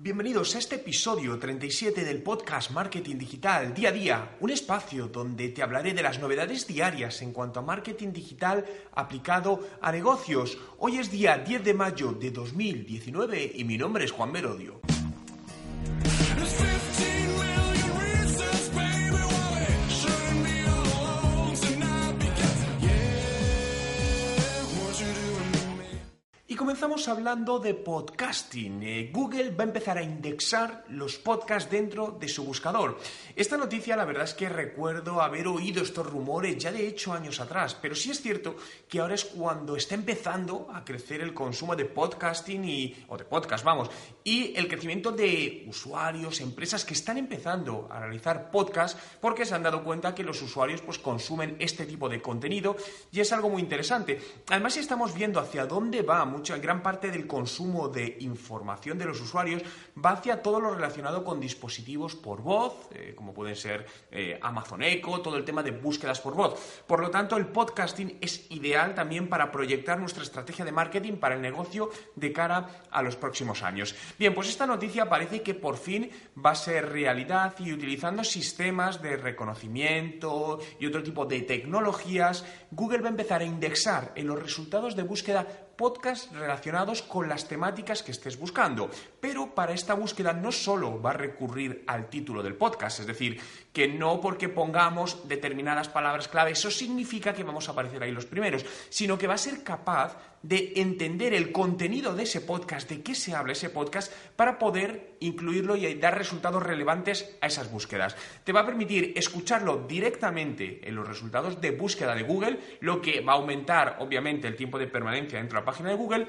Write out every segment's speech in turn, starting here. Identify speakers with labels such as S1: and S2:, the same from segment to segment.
S1: Bienvenidos a este episodio 37 del podcast Marketing Digital Día a Día, un espacio donde te hablaré de las novedades diarias en cuanto a marketing digital aplicado a negocios. Hoy es día 10 de mayo de 2019 y mi nombre es Juan Merodio. Comenzamos hablando de podcasting. Eh, Google va a empezar a indexar los podcasts dentro de su buscador. Esta noticia, la verdad es que recuerdo haber oído estos rumores ya de hecho años atrás, pero sí es cierto que ahora es cuando está empezando a crecer el consumo de podcasting y, o de podcast, vamos, y el crecimiento de usuarios, empresas que están empezando a realizar podcasts porque se han dado cuenta que los usuarios pues consumen este tipo de contenido y es algo muy interesante. Además, si estamos viendo hacia dónde va mucha gran parte del consumo de información de los usuarios va hacia todo lo relacionado con dispositivos por voz, eh, como pueden ser eh, Amazon Echo, todo el tema de búsquedas por voz. Por lo tanto, el podcasting es ideal también para proyectar nuestra estrategia de marketing para el negocio de cara a los próximos años. Bien, pues esta noticia parece que por fin va a ser realidad y utilizando sistemas de reconocimiento y otro tipo de tecnologías, Google va a empezar a indexar en los resultados de búsqueda podcasts relacionados con las temáticas que estés buscando. Pero para esta búsqueda no solo va a recurrir al título del podcast, es decir, que no porque pongamos determinadas palabras clave, eso significa que vamos a aparecer ahí los primeros, sino que va a ser capaz de entender el contenido de ese podcast, de qué se habla ese podcast, para poder incluirlo y dar resultados relevantes a esas búsquedas. Te va a permitir escucharlo directamente en los resultados de búsqueda de Google, lo que va a aumentar, obviamente, el tiempo de permanencia dentro de la página de Google,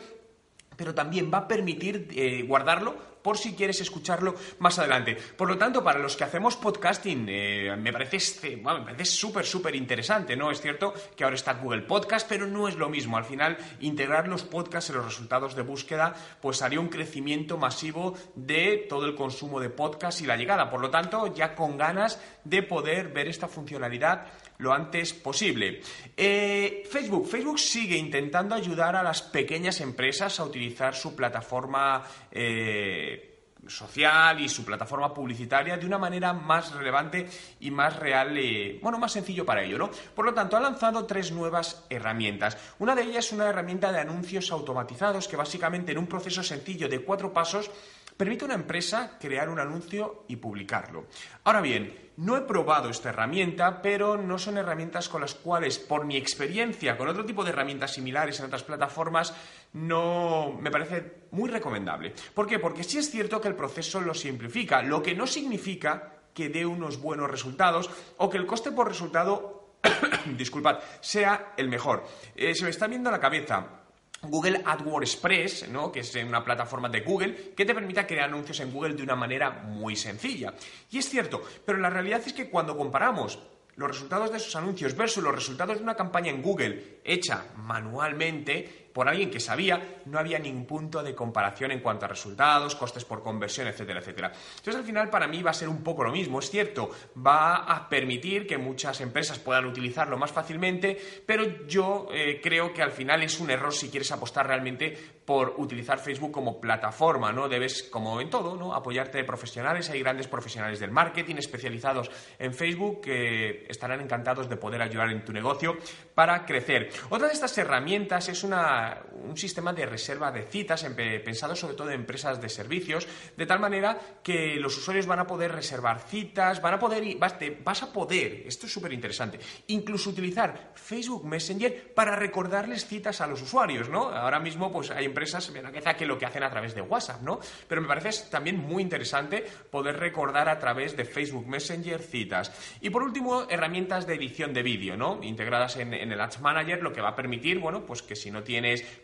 S1: pero también va a permitir eh, guardarlo por si quieres escucharlo más adelante. Por lo tanto, para los que hacemos podcasting, eh, me parece este, me parece súper, súper interesante, ¿no? Es cierto que ahora está Google Podcast, pero no es lo mismo. Al final, integrar los podcasts en los resultados de búsqueda, pues haría un crecimiento masivo de todo el consumo de podcast y la llegada. Por lo tanto, ya con ganas de poder ver esta funcionalidad lo antes posible. Eh, Facebook. Facebook sigue intentando ayudar a las pequeñas empresas a utilizar su plataforma eh, social y su plataforma publicitaria de una manera más relevante y más real, eh, bueno, más sencillo para ello, ¿no? Por lo tanto, ha lanzado tres nuevas herramientas. Una de ellas es una herramienta de anuncios automatizados que básicamente en un proceso sencillo de cuatro pasos permite a una empresa crear un anuncio y publicarlo. Ahora bien, no he probado esta herramienta, pero no son herramientas con las cuales, por mi experiencia con otro tipo de herramientas similares en otras plataformas, no me parece muy recomendable. ¿Por qué? Porque sí es cierto que el proceso lo simplifica, lo que no significa que dé unos buenos resultados o que el coste por resultado, disculpad, sea el mejor. Eh, se me está viendo la cabeza Google AdWords Express, ¿no? que es una plataforma de Google, que te permite crear anuncios en Google de una manera muy sencilla. Y es cierto, pero la realidad es que cuando comparamos los resultados de esos anuncios versus los resultados de una campaña en Google hecha manualmente, por alguien que sabía, no había ningún punto de comparación en cuanto a resultados, costes por conversión, etcétera, etcétera. Entonces, al final, para mí va a ser un poco lo mismo. Es cierto, va a permitir que muchas empresas puedan utilizarlo más fácilmente, pero yo eh, creo que al final es un error si quieres apostar realmente por utilizar Facebook como plataforma, ¿no? Debes, como en todo, ¿no? Apoyarte de profesionales. Hay grandes profesionales del marketing especializados en Facebook que estarán encantados de poder ayudar en tu negocio para crecer. Otra de estas herramientas es una un sistema de reserva de citas pensado sobre todo en empresas de servicios, de tal manera que los usuarios van a poder reservar citas, van a poder, vas, a poder, esto es súper interesante, incluso utilizar Facebook Messenger para recordarles citas a los usuarios, ¿no? Ahora mismo pues hay empresas que lo que hacen a través de WhatsApp, ¿no? Pero me parece también muy interesante poder recordar a través de Facebook Messenger citas. Y por último, herramientas de edición de vídeo, ¿no? Integradas en, en el Ads Manager, lo que va a permitir, bueno, pues que si no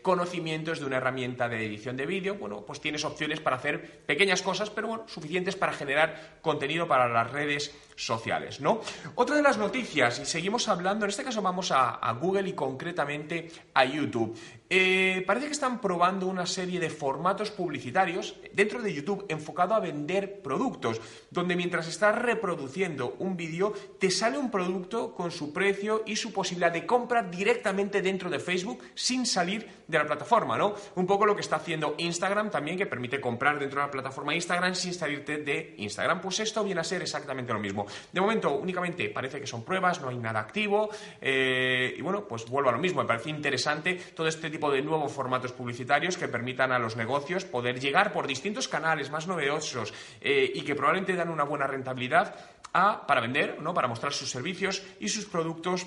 S1: conocimientos de una herramienta de edición de vídeo, bueno, pues tienes opciones para hacer pequeñas cosas, pero bueno, suficientes para generar contenido para las redes sociales, ¿no? Otra de las noticias, y seguimos hablando, en este caso vamos a, Google y concretamente a YouTube. Eh, parece que están probando una serie de formatos publicitarios dentro de YouTube enfocado a vender productos, donde mientras estás reproduciendo un vídeo te sale un producto con su precio y su posibilidad de compra directamente dentro de Facebook sin salir de la plataforma, ¿no? Un poco lo que está haciendo Instagram también, que permite comprar dentro de la plataforma Instagram sin salirte de Instagram. Pues esto viene a ser exactamente lo mismo. De momento, únicamente parece que son pruebas, no hay nada activo. Eh, y bueno, pues vuelvo a lo mismo. Me parece interesante todo este tipo de nuevos formatos publicitarios que permitan a los negocios poder llegar por distintos canales más novedosos eh, y que probablemente dan una buena rentabilidad a, para vender, ¿no? para mostrar sus servicios y sus productos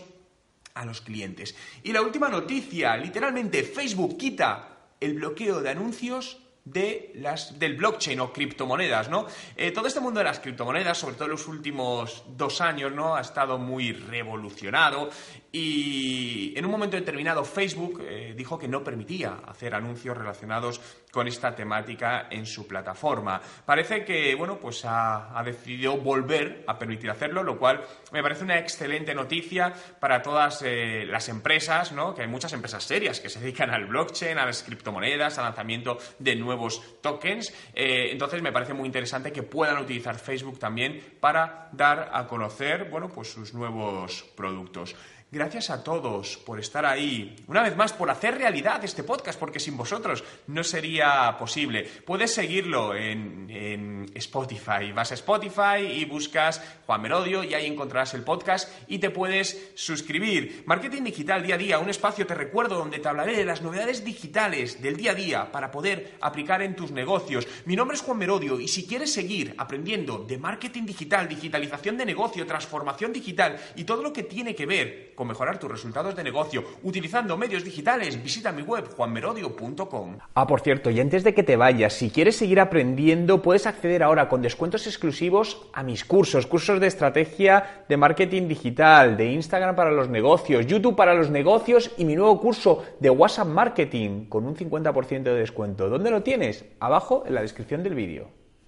S1: a los clientes. Y la última noticia, literalmente Facebook quita el bloqueo de anuncios de las, del blockchain o criptomonedas, ¿no? Eh, todo este mundo de las criptomonedas, sobre todo en los últimos dos años, ¿no? Ha estado muy revolucionado y en un momento determinado Facebook eh, dijo que no permitía hacer anuncios relacionados con esta temática en su plataforma. Parece que, bueno, pues ha, decidido volver a permitir hacerlo, lo cual me parece una excelente noticia para todas eh, las empresas, ¿no? Que hay muchas empresas serias que se dedican al blockchain, a las criptomonedas, al lanzamiento de nuevos tokens. Eh, entonces me parece muy interesante que puedan utilizar Facebook también para dar a conocer, bueno, pues sus nuevos productos. Gracias a todos por estar ahí. Una vez más, por hacer realidad este podcast, porque sin vosotros no sería posible. Puedes seguirlo en, Spotify. Vas a Spotify y buscas Juan Merodio y ahí encontrarás el podcast y te puedes suscribir. Marketing Digital Día a Día, un espacio, te recuerdo, donde te hablaré de las novedades digitales del día a día para poder aplicar en tus negocios. Mi nombre es Juan Merodio y si quieres seguir aprendiendo de marketing digital, digitalización de negocio, transformación digital y todo lo que tiene que ver con mejorar tus resultados de negocio utilizando medios digitales, visita mi web juanmerodio.com.
S2: Ah, por cierto, y antes de que te vayas, si quieres seguir aprendiendo, puedes acceder ahora con descuentos exclusivos a mis cursos, cursos de estrategia de marketing digital, de Instagram para los negocios, YouTube para los negocios y mi nuevo curso de WhatsApp Marketing con un 50% de descuento. ¿Dónde lo tienes? Abajo en la descripción del vídeo.